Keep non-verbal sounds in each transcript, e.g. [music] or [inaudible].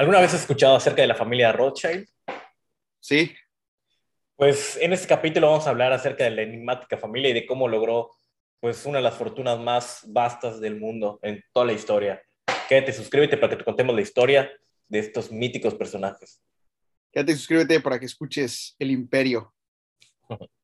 ¿Alguna vez has escuchado acerca de la familia Rothschild? Sí. Pues en este capítulo vamos a hablar acerca de la enigmática familia y de cómo logró pues una de las fortunas más vastas del mundo en toda la historia. Quédate, suscríbete para que te contemos la historia de estos míticos personajes. Quédate, suscríbete para que escuches El Imperio. [laughs]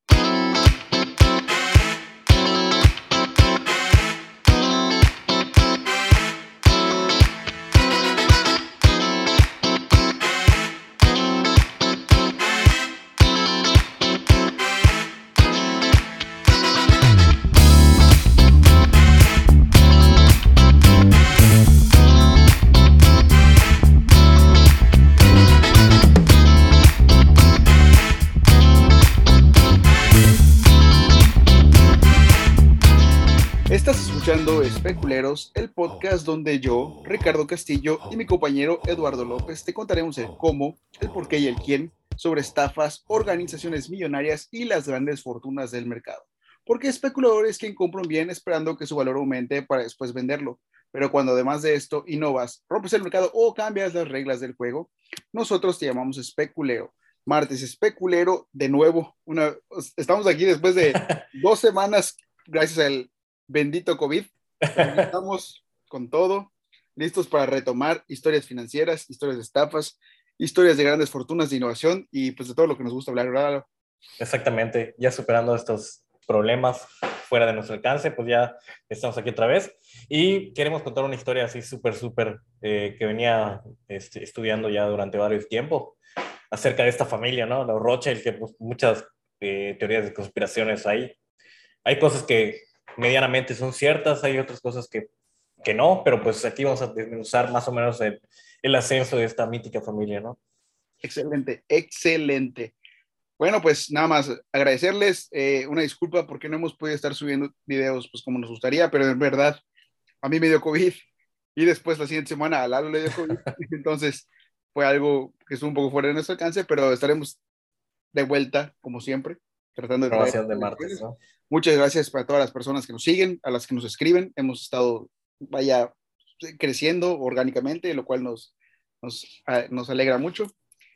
El podcast donde yo, Ricardo Castillo y mi compañero Eduardo López te contaremos el cómo, el por qué y el quién sobre estafas, organizaciones millonarias y las grandes fortunas del mercado. Porque especulador es quien compra un bien esperando que su valor aumente para después venderlo. Pero cuando además de esto innovas, rompes el mercado o cambias las reglas del juego, nosotros te llamamos especulero. Martes especulero, de nuevo, una, estamos aquí después de [laughs] dos semanas gracias al bendito COVID. Estamos con todo, listos para retomar historias financieras, historias de estafas, historias de grandes fortunas de innovación y pues de todo lo que nos gusta hablar, ¿verdad? Exactamente, ya superando estos problemas fuera de nuestro alcance, pues ya estamos aquí otra vez y queremos contar una historia así súper, súper eh, que venía este, estudiando ya durante varios tiempos acerca de esta familia, ¿no? Los Rothschild, que pues, muchas eh, teorías de conspiraciones hay. Hay cosas que medianamente son ciertas, hay otras cosas que, que no, pero pues aquí vamos a desmenuzar más o menos el, el ascenso de esta mítica familia, ¿no? Excelente, excelente. Bueno, pues nada más agradecerles, eh, una disculpa porque no hemos podido estar subiendo videos pues como nos gustaría, pero en verdad a mí me dio COVID y después la siguiente semana a Lalo le dio COVID, [laughs] entonces fue algo que estuvo un poco fuera de nuestro alcance, pero estaremos de vuelta como siempre, tratando de... de martes, ¿no? Muchas gracias para todas las personas que nos siguen, a las que nos escriben. Hemos estado, vaya, creciendo orgánicamente, lo cual nos, nos, ah, nos alegra mucho.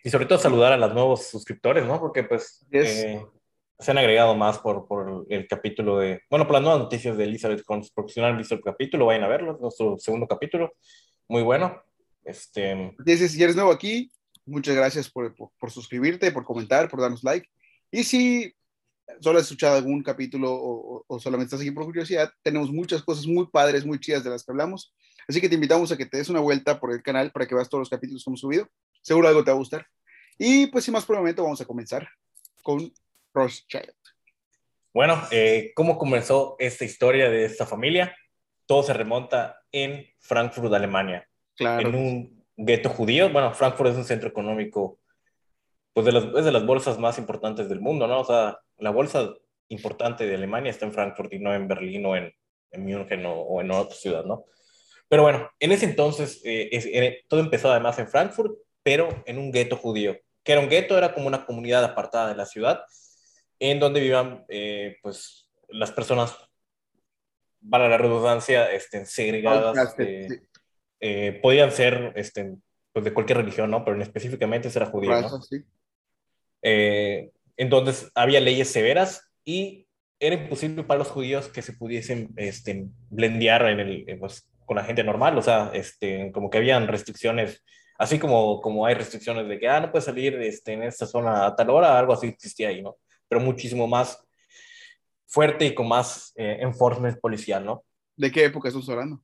Y sobre todo saludar a los nuevos suscriptores, ¿no? Porque pues eh, se han agregado más por, por, el capítulo de, bueno, por las nuevas noticias de Elizabeth Holmes, porque si no han visto el capítulo, vayan a verlo, nuestro segundo capítulo, muy bueno. Este... Si eres nuevo aquí, muchas gracias por, por, por suscribirte, por comentar, por darnos like. Y si solo has escuchado algún capítulo o, solamente estás aquí por curiosidad, tenemos muchas cosas muy padres, muy chidas de las que hablamos. Así que te invitamos a que te des una vuelta por el canal para que veas todos los capítulos que hemos subido. Seguro algo te va a gustar. Y pues sin más por el momento vamos a comenzar con Rothschild. Bueno, eh, ¿cómo comenzó esta historia de esta familia? Todo se remonta en Frankfurt, Alemania. Claro. En un gueto judío. Bueno, Frankfurt es un centro económico, pues de las, es de las bolsas más importantes del mundo, ¿no? O sea, la bolsa importante de Alemania está en Frankfurt y no en Berlín o en, en München o, en otra ciudad, ¿no? Pero bueno, en ese entonces eh, todo empezó además en Frankfurt, pero en un gueto judío. Que era un gueto, era como una comunidad apartada de la ciudad, en donde vivían, eh, pues, las personas, para la redundancia, este, segregadas. Eh, podían ser este, pues, de cualquier religión, ¿no? Pero específicamente era judío, ¿no? Sí. Entonces había leyes severas y era imposible para los judíos que se pudiesen este, blendear en el, pues, con la gente normal, o sea, este, como que habían restricciones, así como, como hay restricciones de que, ah, no puedes salir este, en esta zona a tal hora, algo así existía ahí, ¿no? Pero muchísimo más fuerte y con más eh, enforcement policial, ¿no? ¿De qué época estamos hablando?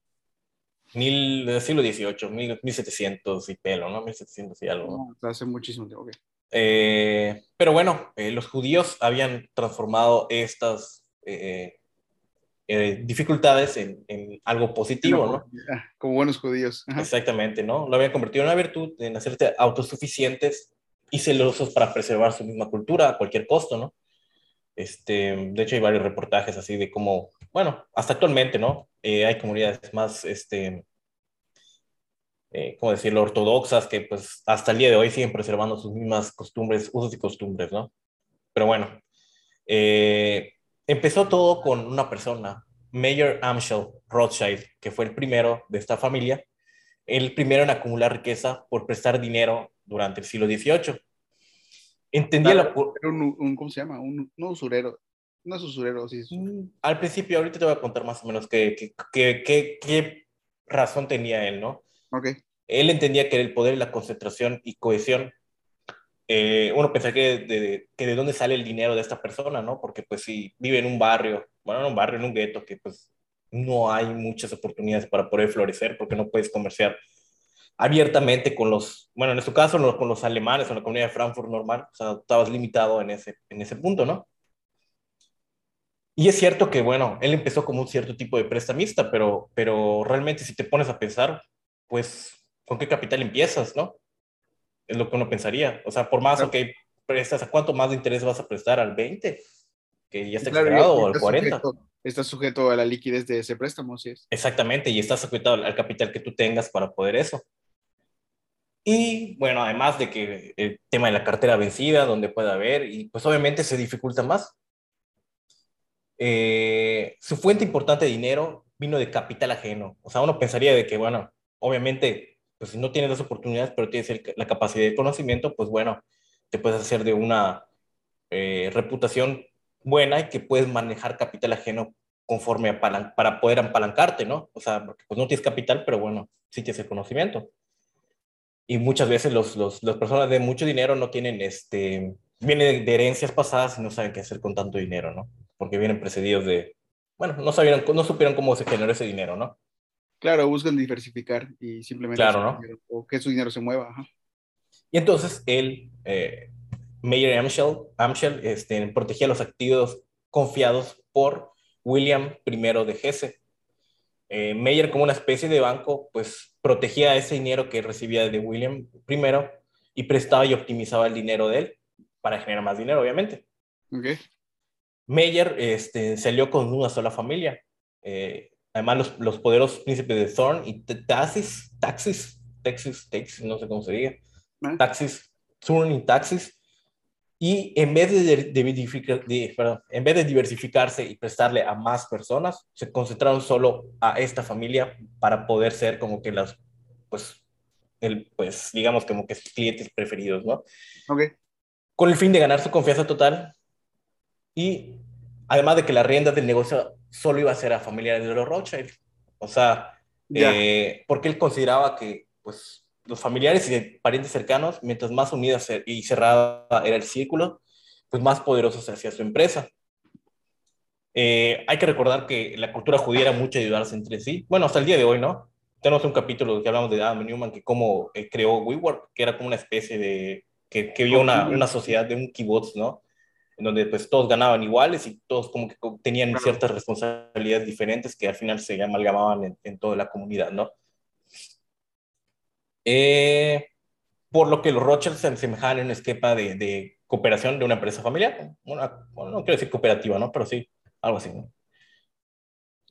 Mil, del siglo XVIII, mil, 1700 y pelo, ¿no? 1700 y algo. No, hace muchísimo tiempo, ok. Eh, pero bueno, eh, los judíos habían transformado estas eh, dificultades en, algo positivo, ¿no? Ah, como buenos judíos. Exactamente, ¿no? Lo habían convertido en una virtud, en hacerse autosuficientes y celosos para preservar su misma cultura a cualquier costo, ¿no? Este, de hecho, hay varios reportajes así de cómo, bueno, hasta actualmente, ¿no? hay comunidades más, este, eh, ¿cómo decirlo?, ortodoxas que pues hasta el día de hoy siguen preservando sus mismas costumbres, usos y costumbres, ¿no? Pero bueno, eh, empezó todo con una persona, Mayor Amschel Rothschild, que fue el primero de esta familia, el primero en acumular riqueza por prestar dinero durante el siglo XVIII. Entendía la... Un, un, ¿Cómo se llama? Un, usurero. No es usurero, sí. Al principio, ahorita te voy a contar más o menos qué, qué, qué, qué razón tenía él, ¿no? Ok. Él entendía que el poder, la concentración y cohesión eh, uno pensaría que de, que de dónde sale el dinero de esta persona, ¿no? Porque pues si vive en un barrio, bueno, en un barrio, en un gueto, que pues no hay muchas oportunidades para poder florecer porque no puedes comerciar abiertamente con los, bueno, en este caso con los alemanes o la comunidad de Frankfurt normal, o sea, estabas limitado en ese, en ese punto, ¿no? Y es cierto que, bueno, él empezó como un cierto tipo de prestamista, pero, pero realmente si te pones a pensar, pues, ¿con qué capital empiezas, no? Es lo que uno pensaría. O sea, por más, ok, prestas, ¿a cuánto más de interés vas a prestar? ¿Al 20? Que ya está claro, o al 40. está sujeto a la liquidez de ese préstamo, sí es. Exactamente, y está sujeto al capital que tú tengas para poder eso. Y bueno, además de que el tema de la cartera vencida, donde pueda haber, y pues obviamente se dificulta más. Eh, su fuente importante de dinero vino de capital ajeno. O sea, uno pensaría de que, bueno, obviamente, pues si no tienes las oportunidades, pero tienes la capacidad de conocimiento, pues bueno, te puedes hacer de una eh, reputación buena y que puedes manejar capital ajeno conforme a para poder apalancarte, ¿no? O sea, porque pues no tienes capital, pero bueno, sí tienes el conocimiento y muchas veces los, los, las personas de mucho dinero no tienen, este, vienen de herencias pasadas y no saben qué hacer con tanto dinero, ¿no? Porque vienen precedidos de, bueno, no sabieron, no supieron cómo se generó ese dinero, ¿no? Claro, buscan diversificar y simplemente claro, ¿no? o que su dinero se mueva. Y entonces él, eh, Mayer Amschel, Amschel este, protegía los activos confiados por William I de Hesse. Eh, Mayer como una especie de banco, pues protegía ese dinero que recibía de William primero y prestaba y optimizaba el dinero de él para generar más dinero, obviamente. Okay. Meyer este, salió con una sola familia. Eh, además, los, los, poderosos príncipes de Thorn y Taxis, Taxis, Texas, Texas, no sé cómo se diga, ah. Taxis, Thorn y Taxis, y en vez de, de, perdón, en vez de diversificarse y prestarle a más personas, se concentraron solo a esta familia para poder ser como que las, pues, el, pues digamos como que sus clientes preferidos, ¿no? Con el fin de ganar su confianza total y además de que la rienda del negocio solo iba a ser a familiares de los Rothschild. O sea, eh, porque él consideraba que, pues, los familiares y parientes cercanos, mientras más unida y cerrada era el círculo, pues más poderoso se hacía su empresa. Eh, hay que recordar que la cultura judía era mucho ayudarse entre sí. Bueno, hasta el día de hoy, ¿no? Tenemos un capítulo que hablamos de Adam Newman, que cómo eh, creó WeWork, que era como una especie de, que, que vio una, una, sociedad de un kibbutz, ¿no? En donde pues todos ganaban iguales y todos como que tenían ciertas responsabilidades diferentes que al final se amalgamaban en, en toda la comunidad, ¿no? Eh, por lo que los Rothschild se asemejaban en un esquema de, de, cooperación de una empresa familiar. Una, bueno, no quiero decir cooperativa, ¿no? Pero sí, algo así. ¿no?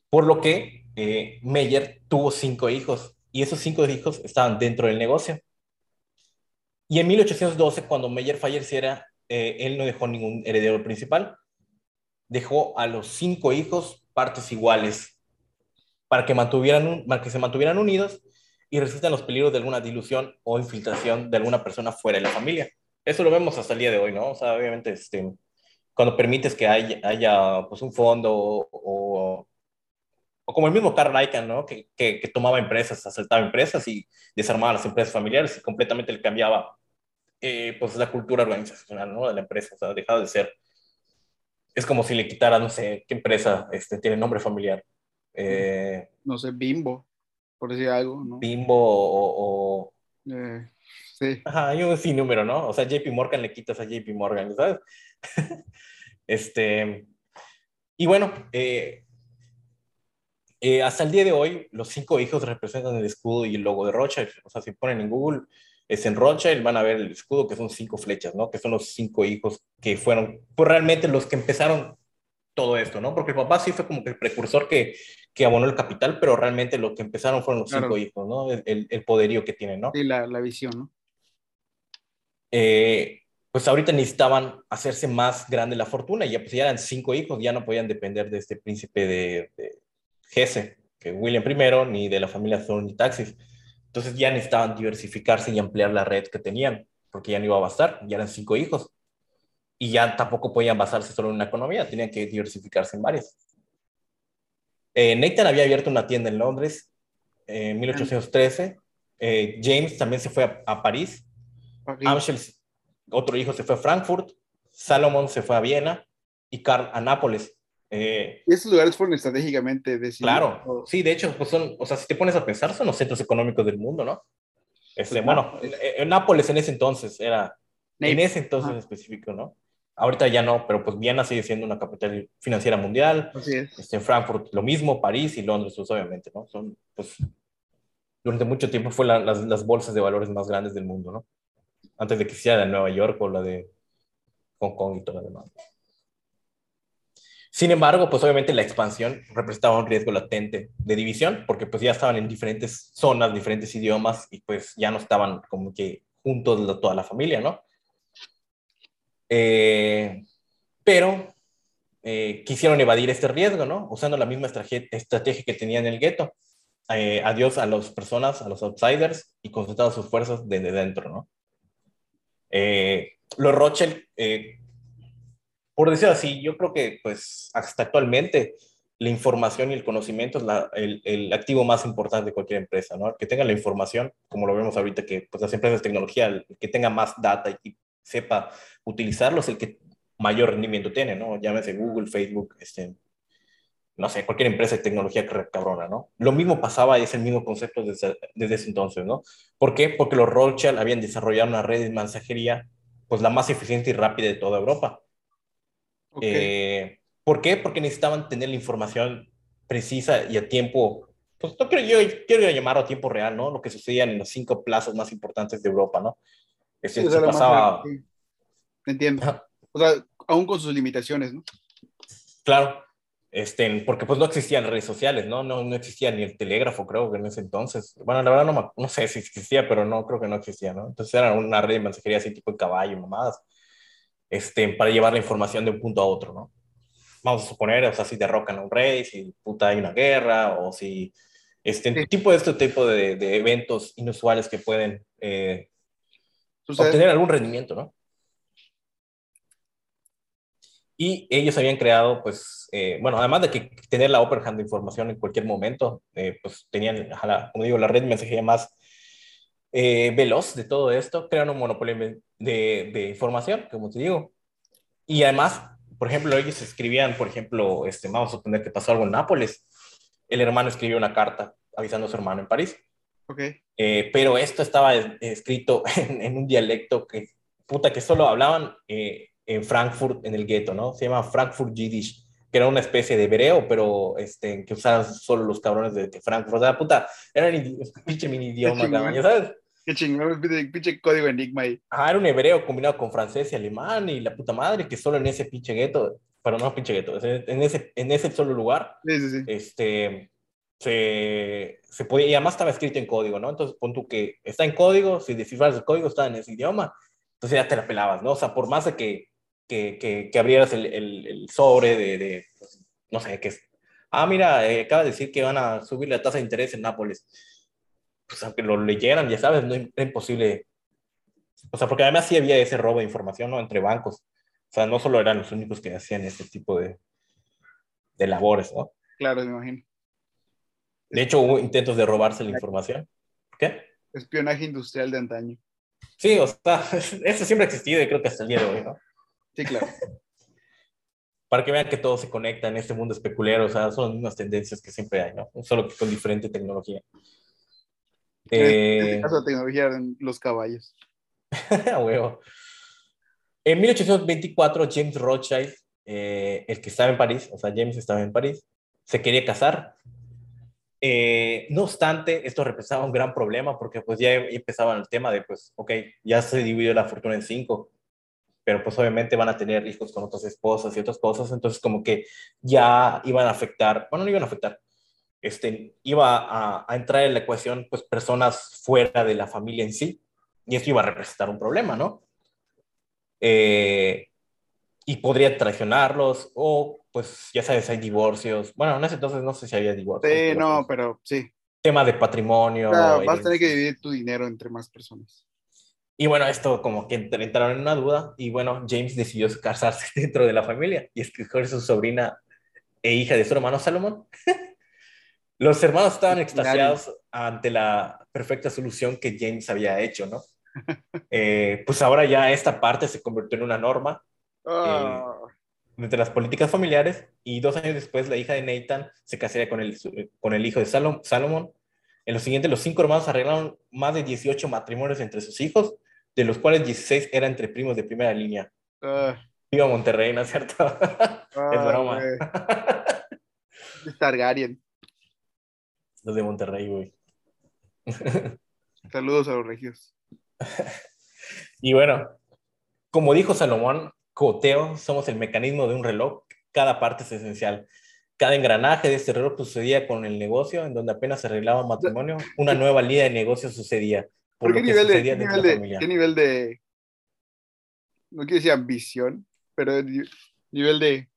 Por lo que eh, Meyer tuvo cinco hijos y esos cinco hijos estaban dentro del negocio. Y en 1812, cuando Meyer falleciera, eh, él no dejó ningún heredero principal. Dejó a los cinco hijos partes iguales para que, mantuvieran, para que se mantuvieran unidos y resisten los peligros de alguna dilución o infiltración de alguna persona fuera de la familia. Eso lo vemos hasta el día de hoy, ¿no? O sea, obviamente, este, cuando permites que haya, haya pues, un fondo o, o, como el mismo Carl Icahn, ¿no? Que, que, tomaba empresas, asaltaba empresas y desarmaba las empresas familiares y completamente le cambiaba eh, pues la cultura organizacional, ¿no? De la empresa, o sea, dejaba de ser. Es como si le quitara, no sé, qué empresa este, tiene nombre familiar. Eh, no sé, Bimbo por decir algo, ¿no? Bimbo o... Eh, sí. Ajá, hay un número, ¿no? O sea, JP Morgan le quitas a JP Morgan, ¿sabes? [laughs] este... Y bueno, eh, eh, hasta el día de hoy, los cinco hijos representan el escudo y el logo de Rothschild. O sea, si ponen en Google, es en Rothschild, van a ver el escudo, que son cinco flechas, ¿no? Que son los cinco hijos que fueron, pues realmente los que empezaron todo esto, ¿no? Porque el papá sí fue como que el precursor que, que abonó el capital, pero realmente lo que empezaron fueron los cinco hijos, ¿no? El, el, poderío que tienen, ¿no? Sí, la, la visión, ¿no? Eh, pues ahorita necesitaban hacerse más grande la fortuna, y ya pues ya eran cinco hijos, ya no podían depender de este príncipe de, de Hesse, que William I, ni de la familia Thorne y Taxis. Entonces ya necesitaban diversificarse y ampliar la red que tenían, porque ya no iba a bastar, ya eran cinco hijos. Y ya tampoco podían basarse solo en una economía, tenían que diversificarse en varias. Eh, Nathan había abierto una tienda en Londres en 1813. Eh, James también se fue a, París. Amschel, otro hijo, se fue a Frankfurt. Salomón se fue a Viena y Carl a Nápoles. Eh, y esos lugares fueron estratégicamente decididos. Claro, sí, de hecho, pues son, o sea, si te pones a pensar, son los centros económicos del mundo, ¿no? Este, pues bueno, en, Nápoles en ese entonces era, en ese entonces en específico, ¿no? Ahorita ya no, pero pues Viena sigue siendo una capital financiera mundial. Así es. Este, en Frankfurt lo mismo, París y Londres, pues obviamente, ¿no? Son, pues, durante mucho tiempo fue las, las, bolsas de valores más grandes del mundo, ¿no? Antes de que sea la de Nueva York o la de Hong Kong y todo lo demás. Sin embargo, pues obviamente la expansión representaba un riesgo latente de división, porque pues ya estaban en diferentes zonas, diferentes idiomas, y pues ya no estaban como que juntos toda la familia, ¿no? Eh, pero eh, quisieron evadir este riesgo, ¿no? Usando la misma estrategia que tenían en el gueto. Eh, adiós a las personas, a los outsiders, y concentraron sus fuerzas desde dentro, ¿no? los Rothschild por decirlo así, yo creo que pues hasta actualmente la información y el conocimiento es el, activo más importante de cualquier empresa, ¿no? Que tenga la información, como lo vemos ahorita, que pues, las empresas de tecnología, el que tenga más data y sepa utilizarlo es el que mayor rendimiento tiene, ¿no? Llámese Google, Facebook, este, no sé, cualquier empresa de tecnología cabrona, ¿no? Lo mismo pasaba es el mismo concepto desde, desde ese entonces, ¿no? ¿Por qué? Porque los Rothschild habían desarrollado una red de mensajería, pues la más eficiente y rápida de toda Europa eh, ¿Por qué? Porque necesitaban tener la información precisa y a tiempo, pues no quiero yo quiero llamarlo a tiempo real, ¿no? Lo que sucedía en los cinco plazas más importantes de Europa, ¿no? Este, sí, se pasaba... Entiendo. O sea, aún con sus limitaciones, ¿no? Claro. Este, porque pues no existían redes sociales, ¿no? ¿no? No existía ni el telégrafo, creo que en ese entonces. Bueno, la verdad no, no sé si existía, pero no, creo que no existía, ¿no? Entonces era una red de mensajería así tipo de caballo, mamadas este, para llevar la información de un punto a otro, ¿no? Vamos a suponer, o sea, si derrocan a un rey, si puta hay una guerra, o si este tipo de este tipo de, de eventos inusuales que pueden eh, obtener algún rendimiento, ¿no? Y ellos habían creado, pues, eh, bueno, además de que tener la upper hand de información en cualquier momento, eh, pues tenían, como digo, la red mensajería más eh, veloz de todo esto, crean un monopolio de, de, información, como te digo. Y además, por ejemplo, ellos escribían, por ejemplo, este, vamos a suponer que pasó algo en Nápoles, el hermano escribió una carta avisando a su hermano en París. Okay. Eh, pero esto estaba escrito [laughs] en, un dialecto que, puta, que solo hablaban eh, en Frankfurt, en el gueto, ¿no? Se llama Frankfurt Yiddish, que era una especie de hebreo, pero este, que usaban solo los cabrones de, Frankfurt. O sea, puta, era un pinche mini idioma, ¿sabes? Qué chingón, pinche código enigma ahí. Ah, era un hebreo combinado con francés y alemán y la puta madre, que solo en ese pinche gueto, pero no pinche gueto, en ese, en ese solo lugar, sí, sí, sí. este, se, se podía, y además estaba escrito en código, ¿no? Entonces, pon tú que está en código, si descifras el código, está en ese idioma, entonces ya te la pelabas, ¿no? O sea, por más de que, que, que, que abrieras el, el, el, sobre de, de, no sé, qué es. Ah, mira, eh, acaba de decir que van a subir la tasa de interés en Nápoles pues aunque lo leyeran, ya sabes, no era imposible. O sea, porque además sí había ese robo de información, ¿no? Entre bancos. O sea, no solo eran los únicos que hacían este tipo de, de labores, ¿no? Claro, me imagino. De hecho, hubo intentos de robarse la información. ¿Qué? Espionaje industrial de antaño. Sí, o sea, [laughs] eso siempre ha existido y creo que hasta el día de hoy, ¿no? Sí, claro. [laughs] Para que vean que todo se conecta en este mundo especulero, o sea, son las mismas tendencias que siempre hay, ¿no? Solo que con diferente tecnología. En este eh, caso, la tecnología eran los caballos. [laughs] Huevo. En 1824, James Rothschild, eh, el que estaba en París, o sea, James estaba en París, se quería casar. Eh, no obstante, esto representaba un gran problema porque pues ya empezaba el tema de, pues, ok, ya se dividió la fortuna en cinco, pero pues obviamente van a tener hijos con otras esposas y otras cosas, entonces como que ya iban a afectar, bueno, no iban a afectar, este, iba a, entrar en la ecuación pues personas fuera de la familia en sí, y esto iba a representar un problema, ¿no? Eh, y podría traicionarlos, o pues ya sabes, hay divorcios. Bueno, en ese entonces no sé si había divorcios. Sí, no, pero sí. tema de patrimonio. Claro, vas a tener que dividir tu dinero entre más personas. Y bueno, esto como que entraron en una duda y bueno, James decidió casarse [laughs] dentro de la familia y escoger su sobrina e hija de su hermano Salomón. [laughs] Los hermanos estaban extasiados ante la perfecta solución que James había hecho, ¿no? [laughs] Eh, pues ahora ya esta parte se convirtió en una norma eh, entre las políticas familiares y dos años después la hija de Nathan se casaría con el, con el hijo de Salom- Salomón. En lo siguiente, los cinco hermanos arreglaron más de 18 matrimonios entre sus hijos, de los cuales 16 eran entre primos de primera línea. ah, Viva Monterrey, ¿no es cierto? [laughs] es broma. [laughs] Es Targaryen. Los de Monterrey, güey. [laughs] Saludos a los regios. Y bueno, como dijo Salomón, Coteo, somos el mecanismo de un reloj. Cada parte es esencial. Cada engranaje de este reloj sucedía con el negocio, en donde apenas se arreglaba un matrimonio, una nueva línea de negocio sucedía. Por ¿Pero lo qué, nivel de, qué, nivel de qué nivel. No quiero decir ambición, pero ni- nivel de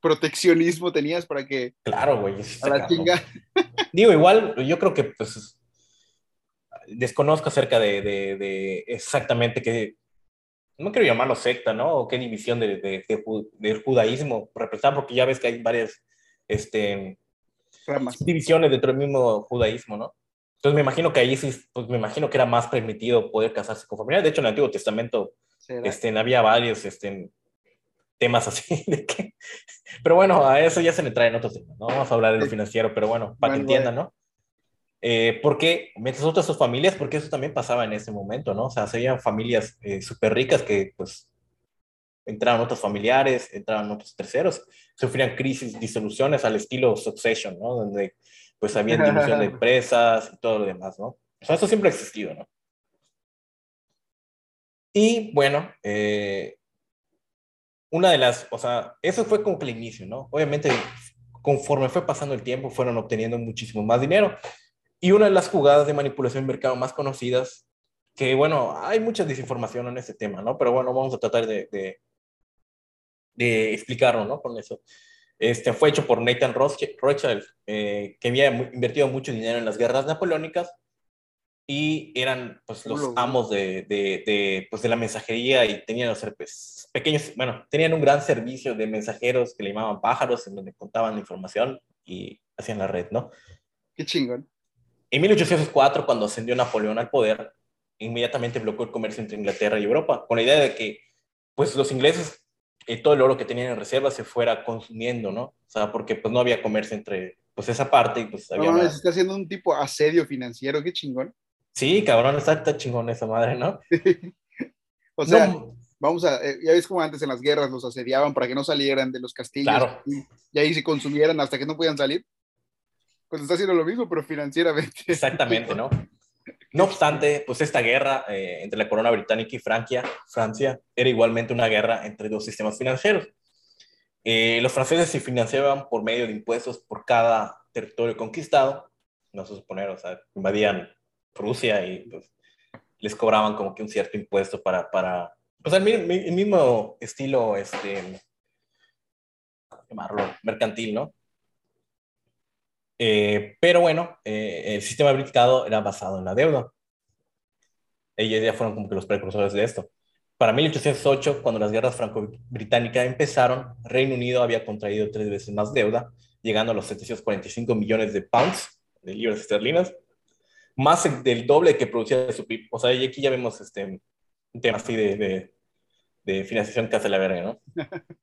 proteccionismo tenías para que Claro, güey. eso está a la cabrón. chinga. [laughs] Digo, igual, yo creo que pues desconozco acerca de, de- de exactamente qué, no quiero llamarlo secta, ¿no? O qué división de, de- de ju- del judaísmo representa, porque ya ves que hay varias este, Ramas. divisiones dentro del mismo judaísmo, ¿no? Entonces me imagino que ahí sí, pues me imagino que era más permitido poder casarse con familia. De hecho, en el Antiguo Testamento este, había varios este, temas así [laughs] de que... Pero bueno, a eso ya se le traen otros temas, no vamos a hablar de lo financiero, pero bueno, para que Bueno, entiendan, ¿no? Eh, porque mientras otras sus familias, porque eso también pasaba en ese momento, ¿no? O sea, serían familias eh, súper ricas que pues entraban otros familiares, entraban otros terceros, sufrían crisis, disoluciones al estilo Succession, ¿no? Donde pues había división de [laughs] empresas y todo lo demás, ¿no? O sea, eso siempre ha existido, ¿no? Y bueno, eh, una de las, o sea, eso fue como que el inicio, ¿no? Obviamente, conforme fue pasando el tiempo, fueron obteniendo muchísimo más dinero. Y una de las jugadas de manipulación de mercado más conocidas, que bueno, hay mucha desinformación en este tema, ¿no? Pero bueno, vamos a tratar de, de, de explicarlo, ¿no? Con eso. Este fue hecho por Nathan Rothschild, eh, que había invertido mucho dinero en las guerras napoleónicas y eran pues los amos de, de, de, pues, de la mensajería y tenían los pues, pequeños, bueno, tenían un gran servicio de mensajeros que le llamaban pájaros, en donde contaban la información y hacían la red, ¿no? Qué chingón. En 1804, cuando ascendió Napoleón al poder, inmediatamente bloqueó el comercio entre Inglaterra y Europa, con la idea de que pues los ingleses eh, todo el oro que tenían en reserva se fuera consumiendo, ¿no? O sea, porque pues no había comercio entre pues esa parte y pues No había mames, una- está haciendo un tipo asedio financiero, qué chingón. Sí, cabrón, está, está chingón esa madre, ¿no? [laughs] O sea, No, vamos a, eh, ya ves como antes en las guerras los asediaban para que no salieran de los castillos Claro. y, y ahí se consumieran hasta que no podían salir. Pues está haciendo lo mismo, pero financieramente. Exactamente, ¿no? [laughs] No obstante, pues esta guerra eh, entre la corona británica y Francia, Francia era igualmente una guerra entre dos sistemas financieros. Eh, los franceses se financiaban por medio de impuestos por cada territorio conquistado, no se suponer, o sea, invadían Rusia y pues, les cobraban como que un cierto impuesto para, para el, mi- el mismo estilo, este, ¿cómo llamarlo? Mercantil, ¿no? Eh, pero bueno, eh, el sistema británico era basado en la deuda. Ellos ya fueron como que los precursores de esto. Para 1808, cuando las guerras franco-británicas empezaron, Reino Unido había contraído tres veces más deuda, llegando a los 745 millones de pounds, de libras esterlinas, más del doble que producía su PIB. O sea, y aquí ya vemos este, un tema así de, de, de financiación que hace la verga, ¿no? [laughs]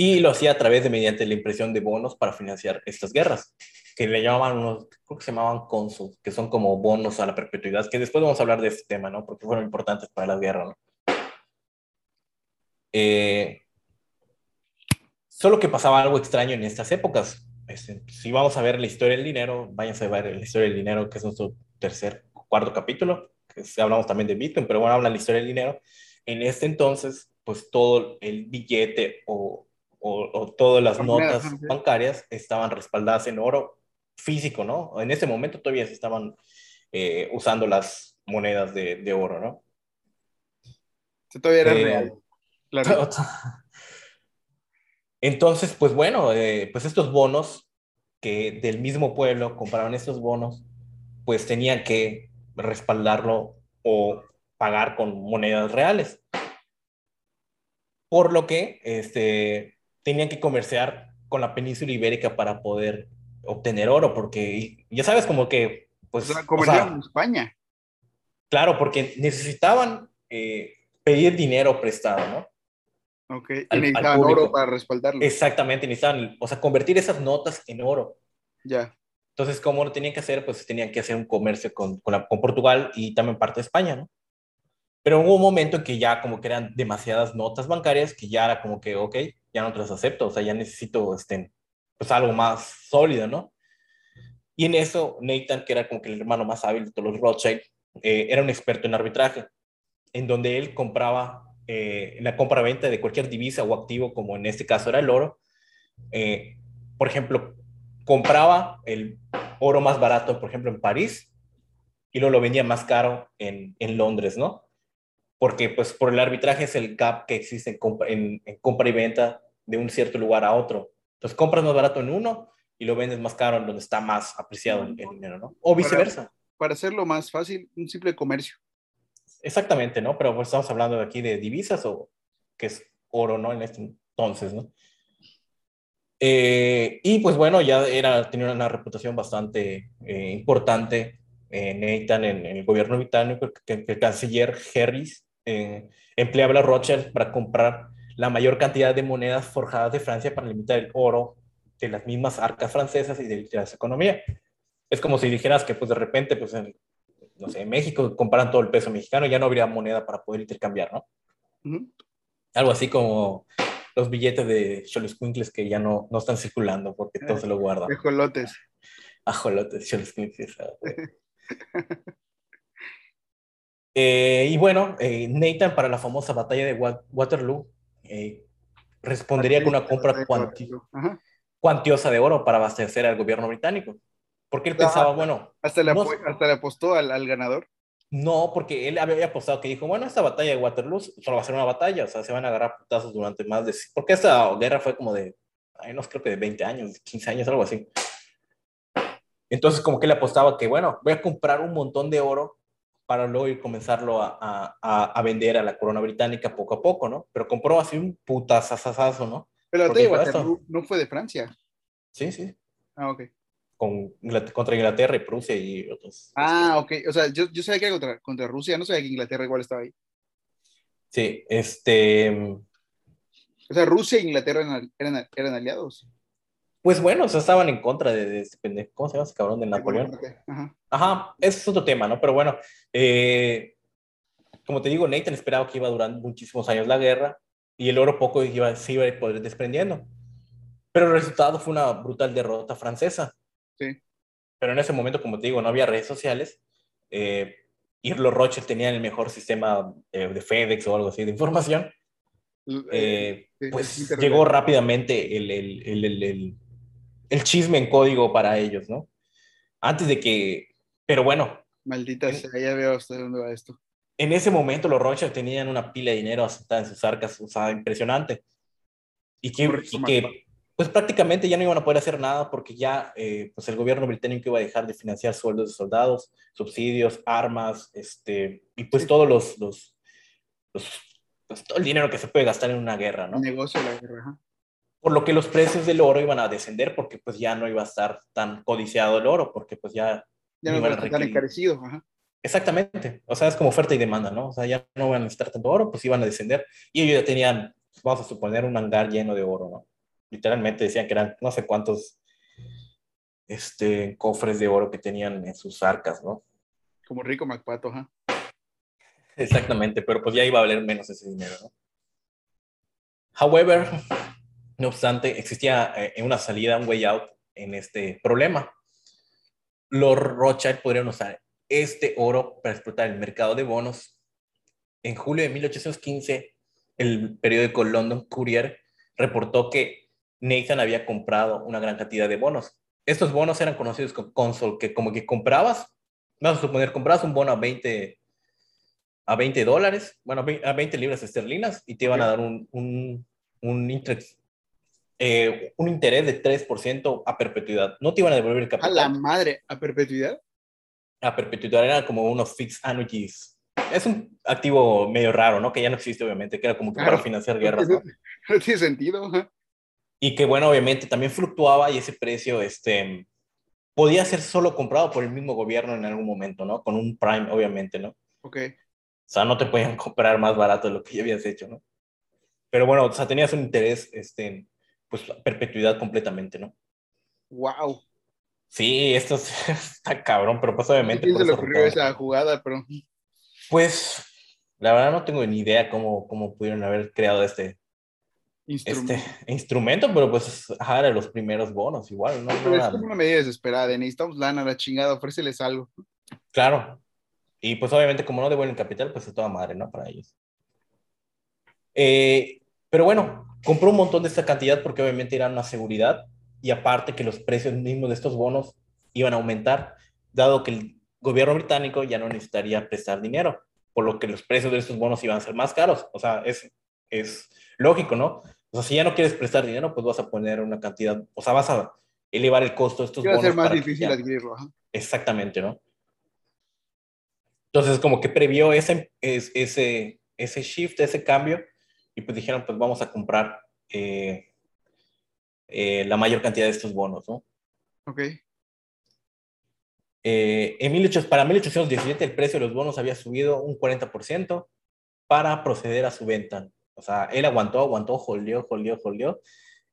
Y lo hacía a través de mediante la impresión de bonos para financiar estas guerras, que le llamaban unos, creo que se llamaban consuls, que son como bonos a la perpetuidad, que después vamos a hablar de este tema, ¿no? Porque fueron importantes para las guerras, ¿no? Eh, solo que pasaba algo extraño en estas épocas. Este, si vamos a ver la historia del dinero, váyanse a ver la historia del dinero, que es nuestro tercer, cuarto capítulo, que hablamos también de Bitcoin, pero bueno, habla de la historia del dinero. En este entonces, pues todo el billete o, o, o todas las notas sí. bancarias estaban respaldadas en oro físico, ¿no? En ese momento todavía se estaban eh, usando las monedas de, de oro, ¿no? Esto todavía era Eh, real. Claro. [laughs] Entonces, pues bueno, eh, pues estos bonos que del mismo pueblo compraban estos bonos, pues tenían que respaldarlo o pagar con monedas reales. Por lo que este, tenían que comerciar con la península ibérica para poder obtener oro, porque ya sabes, como que, pues... O sea, en España. Claro, porque necesitaban eh, pedir dinero prestado, ¿no? Ok, y necesitaban oro para respaldarlo. Exactamente, necesitaban, o sea, convertir esas notas en oro. Ya. Entonces, ¿cómo lo tenían que hacer? Pues tenían que hacer un comercio con, con, con, Portugal y también parte de España, ¿no? Pero hubo un momento en que ya como que eran demasiadas notas bancarias que ya era como que, ok, ya no te las acepto, o sea, ya necesito este, pues algo más sólido, ¿no? Y en eso, Nathan, que era como que el hermano más hábil de todos los Rothschild, eh, era un experto en arbitraje, en donde él compraba eh, la compra-venta de cualquier divisa o activo, como en este caso era el oro. Eh, por ejemplo, compraba el oro más barato, por ejemplo, en París, y luego lo vendía más caro en, en Londres, ¿no? Porque pues por el arbitraje es el gap que existe en compra, en compra y venta de un cierto lugar a otro. Entonces compras más barato en uno y lo vendes más caro en donde está más apreciado el, dinero, ¿no? O viceversa. Para, hacerlo más fácil, un simple comercio. Exactamente, ¿no? Pero pues estamos hablando de aquí de divisas o que es oro, ¿no? En este entonces, ¿no? Eh, y pues bueno, ya era, tenía una reputación bastante eh, importante en Nathan, en, el gobierno británico, que, el canciller Harris empleaba la Rothschild para comprar la mayor cantidad de monedas forjadas de Francia para limitar el oro de las mismas arcas francesas y de la economía. Es como si dijeras que pues de repente, pues en, no sé, en México comparan todo el peso mexicano y ya no habría moneda para poder intercambiar, ¿no? Algo así como los billetes de Cholos Quinkles que ya no, no están circulando porque todo se lo guardan. Ajolotes. Ajolotes, Cholos Quinkles. [laughs] eh, y bueno, eh, Nathan para la famosa batalla de Waterloo eh, respondería con una compra cuantiosa de oro para abastecer al gobierno británico. Porque él pensaba, bueno... Hasta le, hasta le apostó al, al, ganador. No, porque él había apostado que dijo, bueno, esta batalla de Waterloo solo va a ser una batalla, o sea, se van a agarrar putazos durante más de... Porque esta guerra fue como de, ay, no creo que de 20 años, 15 años, algo así. Entonces, como que él apostaba que, bueno, voy a comprar un montón de oro para luego ir comenzarlo a, a, a, vender a la corona británica poco a poco, ¿no? Pero compró así un putazazazo, ¿no? Pero te digo, no fue de Francia. Sí, sí. Ah, ok. Con, contra Inglaterra y Prusia y otros. Ah, ok. O sea, yo, yo sabía que era contra, contra Rusia, no sabía que Inglaterra igual estaba ahí. Sí, este... O sea, Rusia e Inglaterra eran, eran, eran aliados. Pues bueno, o sea, estaban en contra de, de, de, ¿cómo se llama ese cabrón de Napoleón? Ajá. Ajá, ese es otro tema, ¿no? Pero bueno, eh, como te digo, Nathan esperaba que iba a durar muchísimos años la guerra y el oro poco iba, se iba a poder desprendiendo. Pero el resultado fue una brutal derrota francesa. Sí. Pero en ese momento, como te digo, no había redes sociales eh, y los Rothschild tenían el mejor sistema eh, de FedEx o algo así de información. Eh, pues llegó rápidamente el, el, el, el chisme en código para ellos, ¿no? Antes de que, pero bueno. Maldita sea, ya veo hasta dónde va esto. En ese momento los Rothschild tenían una pila de dinero asentada en sus arcas, o sea, impresionante. Y que, y que, pues prácticamente ya no iban a poder hacer nada porque ya eh, pues el gobierno británico iba a dejar de financiar sueldos de soldados, subsidios, armas, este, y pues todos los, los, los pues, todo el dinero que se puede gastar en una guerra, ¿no? El negocio de la guerra por lo que los precios del oro iban a descender porque pues ya no iba a estar tan codiciado el oro, porque pues ya... Ya no iba a estar tan encarecido. Ajá. Exactamente, o sea, es como oferta y demanda, ¿no? O sea, ya no van a necesitar tanto oro, pues iban a descender. Y ellos ya tenían, vamos a suponer, un hangar lleno de oro, ¿no? Literalmente decían que eran no sé cuántos este, cofres de oro que tenían en sus arcas, ¿no? Como rico MacPato, ¿ah? Exactamente, pero pues ya iba a valer menos ese dinero, ¿no? However, no obstante, existía eh, una salida, un way out en este problema. Los Rothschild podrían usar este oro para explotar el mercado de bonos. En julio de 1815, el periódico London Courier reportó que Nathan había comprado una gran cantidad de bonos. Estos bonos eran conocidos como console, que como que comprabas, vamos a suponer, comprabas un bono a 20, a 20 dólares, bueno, a 20 libras esterlinas y te iban a dar un, un, un interés eh, un interés de 3% a perpetuidad. No te iban a devolver el capital. A la madre, a perpetuidad. A perpetuidad era como unos fixed annuities. Es un activo medio raro, ¿no? Que ya no existe, obviamente, que era como que para financiar guerras, [laughs] ¿no? No tiene sentido. Y que, bueno, obviamente también fluctuaba y ese precio, este, podía ser solo comprado por el mismo gobierno en algún momento, ¿no? Con un prime, obviamente, ¿no? Ok. O sea, no te podían [laughs] comprar más barato de lo que ya habías hecho, ¿no? Pero bueno, o sea, tenías un interés, este, pues, perpetuidad completamente, ¿no? Wow. Sí, esto [laughs] está cabrón, pero pues obviamente... ¿Quién se le ocurrió esa jugada, pero... Pues, la verdad no tengo ni idea cómo, cómo pudieron haber creado este, Instrumento. este instrumento, pero pues, ajá, de los primeros bonos, igual, ¿no? Pero No es como una medida desesperada, de necesitamos lana, la chingada, ofréceles algo. Claro. Y pues obviamente como no devuelven capital, pues es toda madre, ¿no? Para ellos. Eh, pero bueno, compró un montón de esta cantidad porque obviamente era una seguridad y aparte que los precios mismos de estos bonos iban a aumentar, dado que el gobierno británico ya no necesitaría prestar dinero, por lo que los precios de estos bonos iban a ser más caros. O sea, es, es lógico, ¿no? O sea, si ya no quieres prestar dinero, pues vas a poner una cantidad, o sea, vas a elevar el costo de estos Iba a bonos. ser más difícil ya- adquirirlo. ajá. Exactamente, ¿no? Entonces, como que previó ese, es- ese, ese shift, ese cambio, y pues dijeron, pues vamos a comprar eh, eh, la mayor cantidad de estos bonos, ¿no? Ok. Eh, en 1800 para 1817 el precio de los bonos había subido un 40% para proceder a su venta. O sea, él aguantó, aguantó, holdeó, holdeó, holdeó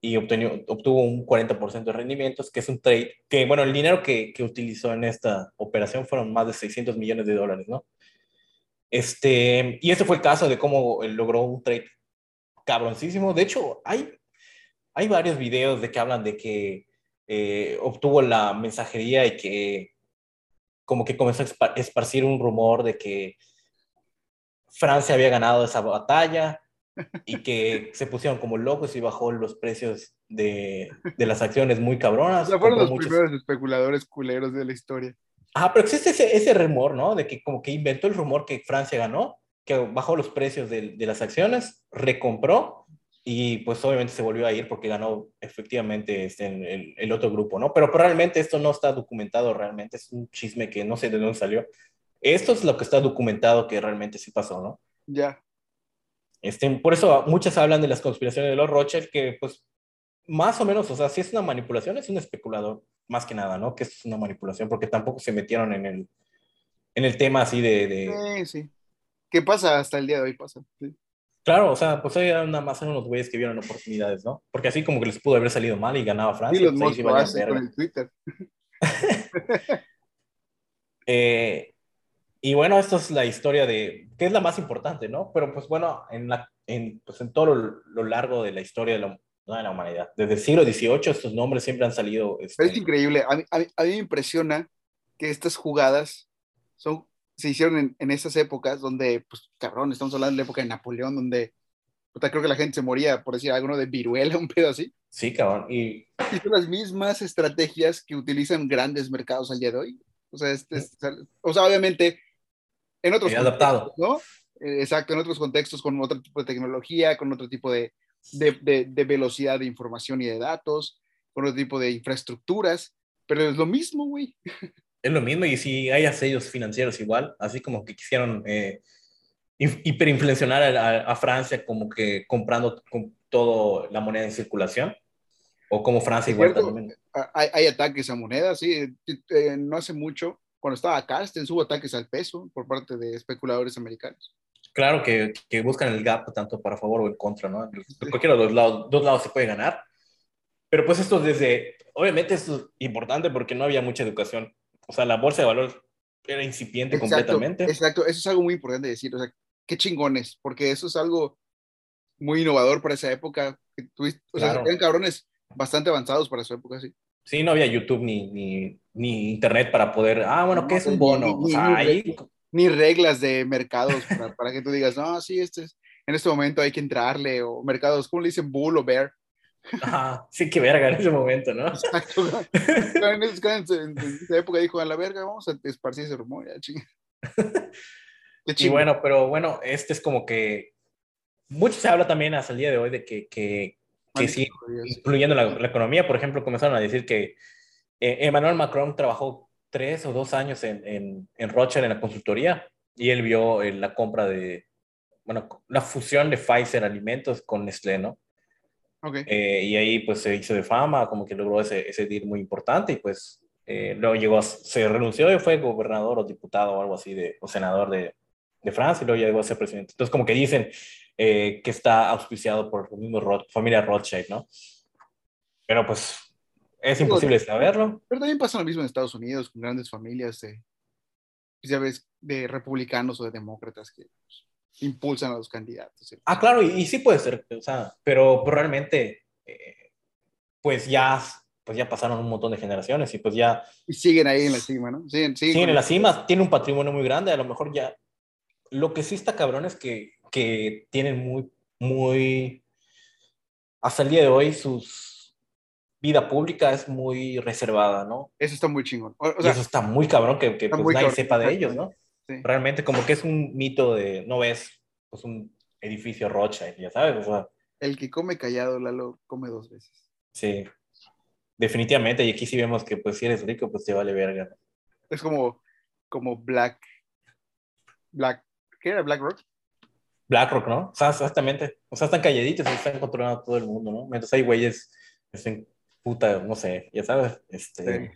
y obtenió, obtuvo un 40% de rendimientos, que es un trade, que bueno, el dinero que, que utilizó en esta operación fueron más de 600 millones de dólares, ¿no? Este, y ese fue el caso de cómo él logró un trade cabroncísimo. De hecho, hay, hay varios videos de que hablan de que eh, obtuvo la mensajería y que como que comenzó a espa- esparcir un rumor de que Francia había ganado esa batalla y que [laughs] se pusieron como locos y bajó los precios de, de las acciones muy cabronas. sea, fueron los muchos- primeros especuladores culeros de la historia. Ajá, pero existe ese, ese rumor, ¿no? De que como que inventó el rumor que Francia ganó, que bajó los precios de, de las acciones, recompró y pues obviamente se volvió a ir porque ganó efectivamente este, el, el otro grupo, ¿no? Pero, pero realmente esto no está documentado, realmente es un chisme que no sé de dónde salió. Esto es lo que está documentado que realmente sí pasó, ¿no? Ya. Este, por eso muchas hablan de las conspiraciones de los Rothschild, que pues más o menos, o sea, si es una manipulación, es un especulador, más que nada, ¿no? Que es una manipulación, porque tampoco se metieron en el, en el tema así de, de- Eh, sí. ¿Qué pasa hasta el día de hoy? Pasa. sí. Claro, o sea, pues ahí nada más eran unos güeyes que vieron oportunidades, ¿no? Porque así como que les pudo haber salido mal y ganaba Francia. Y los pues sí verga. con el Twitter. [laughs] Eh, y bueno, esto es la historia de, que es la más importante, ¿no? Pero pues bueno, en, la, en, pues, en todo lo, lo largo de la historia de la, no de la humanidad, desde el siglo XVIII estos nombres siempre han salido... este, es increíble. A mí, a mí- a mí me impresiona que estas jugadas son, se hicieron en, en esas épocas donde, pues, cabrón, estamos hablando de la época de Napoleón, donde puta, creo que la gente se moría, por decir algo, de viruela, [laughs] un pedo así. Sí, cabrón. Y Y son las mismas estrategias que utilizan grandes mercados al día de hoy. O sea, este es- o sea obviamente, en otros Y adaptado. ¿no? Eh, Exacto, en otros contextos, con otro tipo de tecnología, con otro tipo de, de, de- de velocidad de información y de datos, con otro tipo de infraestructuras, pero es lo mismo, güey. [laughs] es lo mismo, y si hay sellos financieros igual, así como que quisieron eh, hi- hiperinflacionar a, a- Francia como que comprando con todo la moneda en circulación, o como Francia igual también. Hay, hay ataques a monedas, sí. Eh, no hace mucho, cuando estaba Carsten, hubo ataques al peso por parte de especuladores americanos. Claro que, que buscan el gap tanto para favor o en contra, ¿no? De cualquiera de los lados, dos lados se puede ganar. Pero pues esto desde, obviamente esto es importante porque no había mucha educación. O sea, la bolsa de valores era incipiente completamente. Exacto, eso es algo muy importante decir. O sea, qué chingones, porque eso es algo muy innovador para esa época. tuviste- o sea, Claro. eran cabrones bastante avanzados para su época, sí. Sí, no había YouTube ni, ni, ni internet para poder, ah, bueno, ¿qué No, es un bono? ni- o sea, ahí, Ni reglas de mercados para, para que tú digas, no, sí, este es, en este momento hay que entrarle, o mercados, ¿cómo le dicen? Bull o bear. Ajá, sí que verga en ese momento, ¿no? Exacto. en, esa- época dijo, a la verga, vamos a esparcir ese rumor, ya, chinga. [laughs] Y bueno, pero bueno, este es como que, mucho se habla también hasta el día de hoy de que, que que sí, incluyendo la, la, economía, por ejemplo, comenzaron a decir que eh, Emmanuel Macron trabajó tres o dos años en, en, en Rothschild en la consultoría y él vio eh, la compra de, bueno, la fusión de Pfizer Alimentos con Nestlé, ¿no? Okay. Eh, y ahí pues se hizo de fama, como que logró ese, ese deal muy importante y pues eh, luego llegó, se renunció y fue gobernador o diputado o algo así, de, o senador de, de Francia y luego llegó a ser presidente. Entonces como que dicen eh, que está auspiciado por el mismo Roth, familia Rothschild, ¿no? Pero pues es imposible saberlo. Pero también pasa lo mismo en Estados Unidos, con grandes familias de, pues, ya ves, de republicanos o de demócratas que pues, impulsan a los candidatos. ¿sí? Ah, claro, y, y, sí puede ser, o sea, pero, pero realmente, eh, pues ya, pues ya pasaron un montón de generaciones y pues ya... Y siguen ahí en la cima, ¿no? Siguen, siguen, siguen en la cima, tiene un patrimonio muy grande, a lo mejor ya... Lo que sí está cabrón es que, que tienen muy, muy... Hasta el día de hoy sus vida pública es muy reservada, ¿no? Eso está muy chingón. O, o sea, y eso está muy cabrón que, que pues, nadie cabrón. sepa de ellos, ¿no? Sí. Realmente como que es un mito de, no ves, pues un edificio Rothschild, ya sabes, o sea. El que come callado, Lalo, come dos veces. Sí, definitivamente, y aquí sí vemos que pues si eres rico, pues te vale verga. ¿no? Es como, como Black, Black, ¿qué era BlackRock? BlackRock, ¿no? O sea, exactamente. O sea, están calladitos están controlando a todo el mundo, ¿no? Mientras hay güeyes estén puta, no sé, ya sabes, este, sí.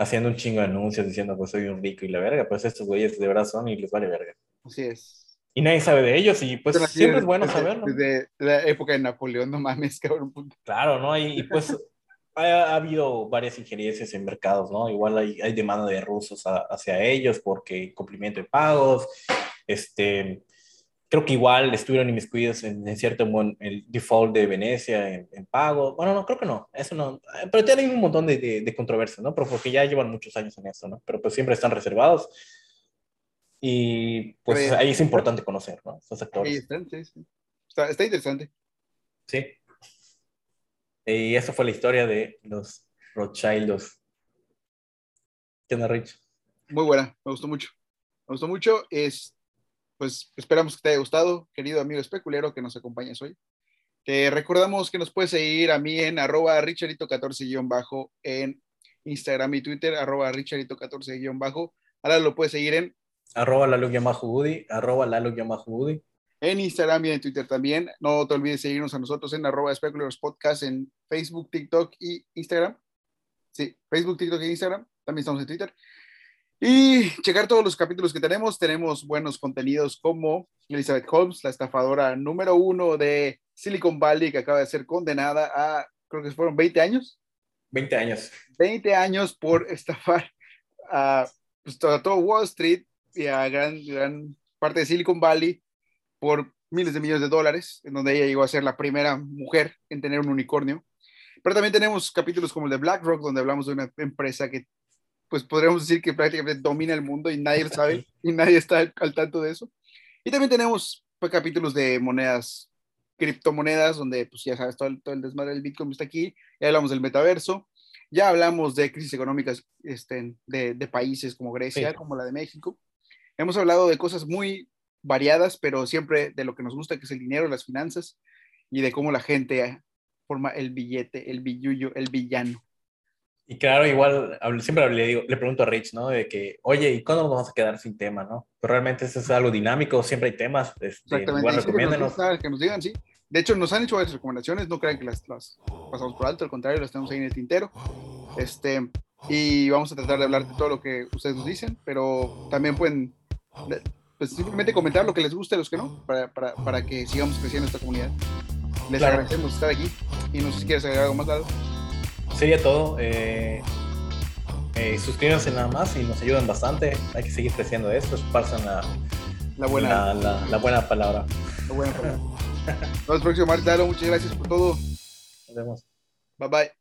Haciendo un chingo de anuncios diciendo pues soy un rico y la verga, pues estos güeyes de verdad son y les vale verga. Así es. Y nadie sabe de ellos y pues siempre es bueno saberlo. Desde la época de Napoleón, no mames, cabrón. Claro, ¿no? Y, y pues [laughs] ha, ha, habido varias injerencias en mercados, ¿no? Igual hay, hay demanda de rusos a, hacia ellos porque cumplimiento de pagos, este, creo que igual estuvieron inmiscuidos en, en cierto modo el default de Venecia en, en, pago. Bueno, no, creo que no, eso no. Pero tienen un montón de, de, de controversia, ¿no? Pero porque ya llevan muchos años en esto, ¿no? Pero pues siempre están reservados. Y pues Pero, ahí es importante conocer, ¿no? Estos actores. Sí, sí. Está, está interesante. Sí. Y eso fue la historia de los Rothschildos. ¿Qué onda, Rich? Muy buena, me gustó mucho. Me gustó mucho. Es, pues esperamos que te haya gustado, querido amigo especulero que nos acompañas hoy. Te recordamos que nos puedes seguir a mí en arroba richarito14- en Instagram y Twitter, arroba richarito14- Ahora lo puedes seguir en arroba lalo-udi, arroba lalo-udi. En Instagram y en Twitter también. No te olvides seguirnos a nosotros en arroba especuleros podcast en Facebook, TikTok y Instagram. Sí, Facebook, TikTok e Instagram. También estamos en Twitter. Y checar todos los capítulos que tenemos. Tenemos buenos contenidos como Elizabeth Holmes, la estafadora número uno de Silicon Valley, que acaba de ser condenada a, creo que fueron 20 años. 20 años. 20 años por estafar a, pues, a todo Wall Street y a gran, gran parte de Silicon Valley por miles de millones de dólares, en donde ella llegó a ser la primera mujer en tener un unicornio. Pero también tenemos capítulos como el de BlackRock, donde hablamos de una empresa que pues podríamos decir que prácticamente domina el mundo y nadie lo sabe [laughs] y nadie está al, tanto de eso. Y también tenemos pues, capítulos de monedas, criptomonedas, donde pues ya sabes, todo el, todo el desmadre del Bitcoin está aquí, ya hablamos del metaverso, ya hablamos de crisis económicas este, de, de países como Grecia, sí. como la de México. Hemos hablado de cosas muy variadas, pero siempre de lo que nos gusta, que es el dinero, las finanzas, y de cómo la gente forma el billete, el billullo, el villano. Y claro, igual siempre le, digo, le pregunto a Rich, ¿no? De que, oye, ¿y cuándo nos vamos a quedar sin tema, no? Pero realmente eso es algo dinámico, siempre hay temas. Este, Exactamente. Igual recomiéndanos. Que nos, que nos digan, sí. De hecho, nos han hecho varias recomendaciones, no crean que las, las, pasamos por alto, al contrario, las tenemos ahí en el tintero. Este, y vamos a tratar de hablar de todo lo que ustedes nos dicen, pero también pueden pues, simplemente comentar lo que les gusta y los que no, para, para, para que sigamos creciendo esta comunidad. Les claro. agradecemos estar aquí y no sé si quieres agregar algo más, Lalo sería todo. Eh, eh, suscríbanse nada más y nos ayudan bastante. Hay que seguir creciendo esto, esparzan la, la, buena, la, la, la buena palabra. La buena palabra. [laughs] Nos vemos próximo martes, Muchas gracias por todo. Nos vemos. Bye bye.